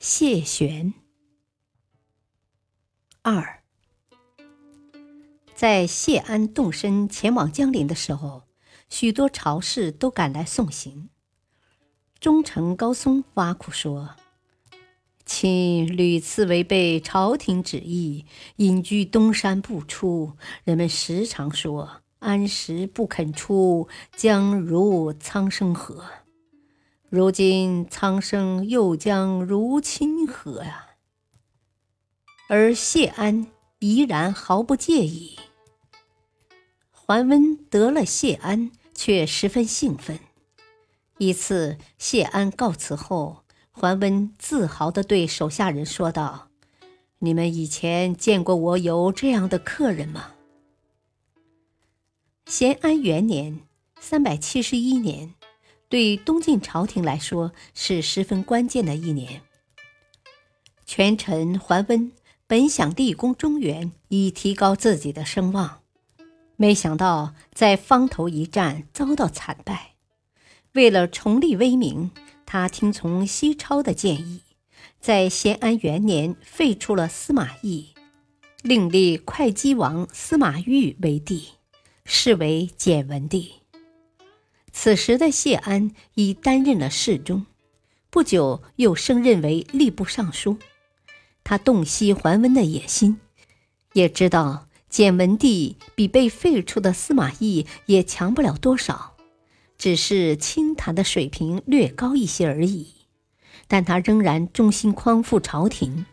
谢玄二，在谢安动身前往江陵的时候，许多朝士都赶来送行。忠臣高松挖苦说：“卿屡次违背朝廷旨意，隐居东山不出，人们时常说安时不肯出，将如苍生河。”如今苍生又将如亲何呀？而谢安依然毫不介意。桓温得了谢安，却十分兴奋。一次，谢安告辞后，桓温自豪地对手下人说道：“你们以前见过我有这样的客人吗？”咸安元年（三百七十一年）。对东晋朝廷来说是十分关键的一年。权臣桓温本想立功中原，以提高自己的声望，没想到在方头一战遭到惨败。为了重立威名，他听从西超的建议，在咸安元年废除了司马懿，另立会稽王司马昱为帝，是为简文帝。此时的谢安已担任了侍中，不久又升任为吏部尚书。他洞悉桓温的野心，也知道简文帝比被废除的司马懿也强不了多少，只是清谈的水平略高一些而已。但他仍然忠心匡复朝廷，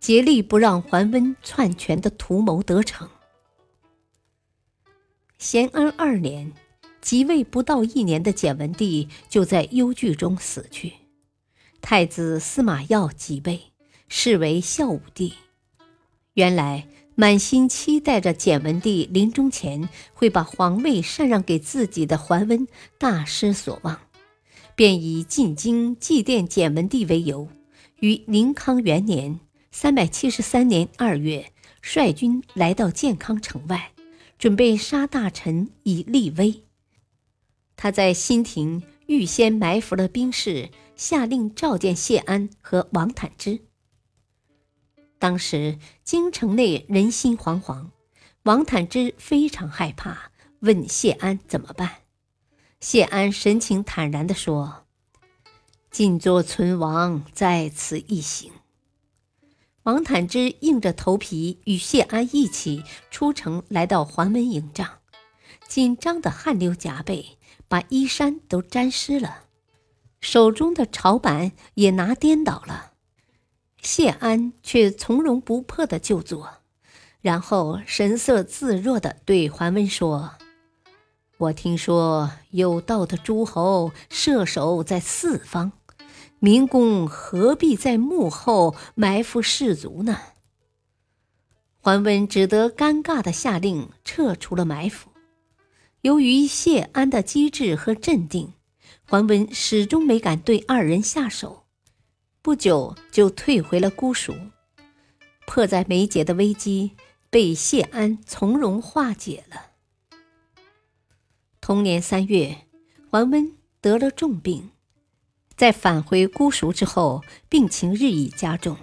竭力不让桓温篡权的图谋得逞。咸安二年。即位不到一年的简文帝就在忧惧中死去，太子司马曜即位，是为孝武帝。原来满心期待着简文帝临终前会把皇位禅让给自己的桓温大失所望，便以进京祭奠简文帝为由，于宁康元年（三百七十三年）二月，率军来到建康城外，准备杀大臣以立威。他在新亭预先埋伏了兵士，下令召见谢安和王坦之。当时京城内人心惶惶，王坦之非常害怕，问谢安怎么办。谢安神情坦然地说：“尽作存亡，在此一行。”王坦之硬着头皮与谢安一起出城，来到桓温营帐，紧张的汗流浃背。把衣衫都沾湿了，手中的朝板也拿颠倒了。谢安却从容不迫的就坐，然后神色自若的对桓温说：“我听说有道的诸侯射手在四方，明公何必在幕后埋伏士卒呢？”桓温只得尴尬的下令撤除了埋伏。由于谢安的机智和镇定，桓温始终没敢对二人下手，不久就退回了姑蜀。迫在眉睫的危机被谢安从容化解了。同年三月，桓温得了重病，在返回姑蜀之后，病情日益加重，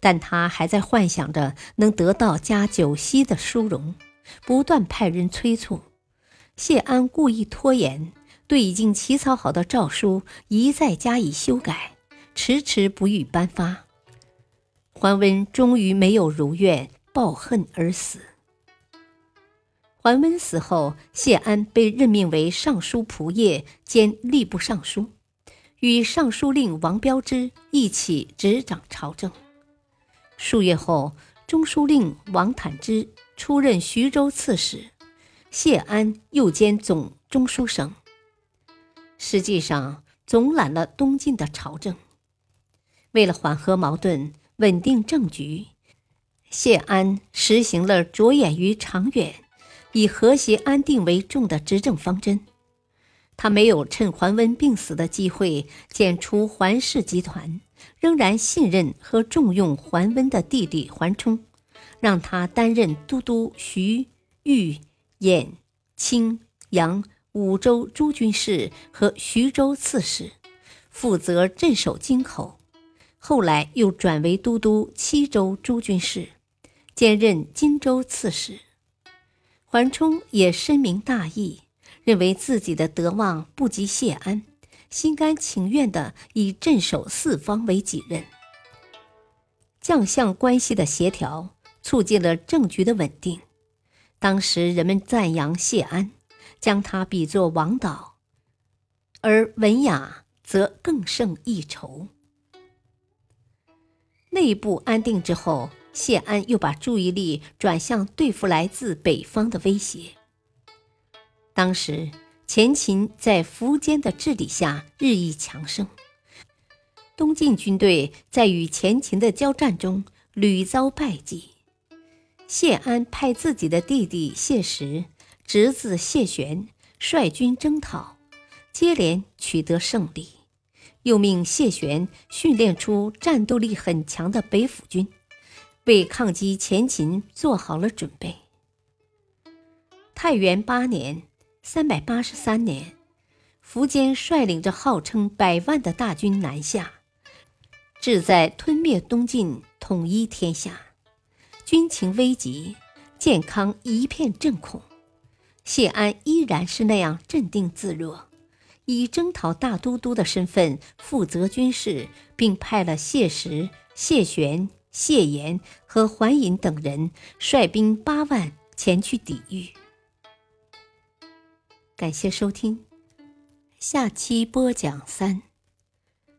但他还在幻想着能得到加九锡的殊荣，不断派人催促。谢安故意拖延，对已经起草好的诏书一再加以修改，迟迟不予颁发。桓温终于没有如愿，抱恨而死。桓温死后，谢安被任命为尚书仆射兼吏部尚书，与尚书令王彪之一起执掌朝政。数月后，中书令王坦之出任徐州刺史。谢安又兼总中书省，实际上总揽了东晋的朝政。为了缓和矛盾、稳定政局，谢安实行了着眼于长远、以和谐安定为重的执政方针。他没有趁桓温病死的机会剪除桓氏集团，仍然信任和重用桓温的弟弟桓冲，让他担任都督徐、豫、兖、青、扬五州诸军事和徐州刺史，负责镇守京口。后来又转为都督七州诸军事，兼任荆州刺史。桓冲也深明大义。认为自己的德望不及谢安，心甘情愿地以镇守四方为己任。将相关系的协调，促进了政局的稳定。当时人们赞扬谢安，将他比作王导，而文雅则更胜一筹。内部安定之后，谢安又把注意力转向对付来自北方的威胁。当时，前秦在苻坚的治理下日益强盛。东晋军队在与前秦的交战中屡遭败绩。谢安派自己的弟弟谢石、侄子谢玄率军征讨，接连取得胜利，又命谢玄训练出战斗力很强的北府军，为抗击前秦做好了准备。太元八年。三百八十三年，苻坚率领着号称百万的大军南下，志在吞灭东晋，统一天下。军情危急，健康一片震恐。谢安依然是那样镇定自若，以征讨大都督的身份负责军事，并派了谢石、谢玄、谢岩和桓尹等人率兵八万前去抵御。感谢收听，下期播讲三，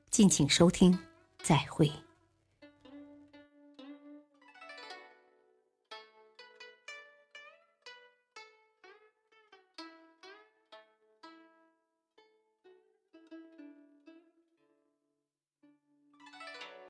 敬请收听，再会。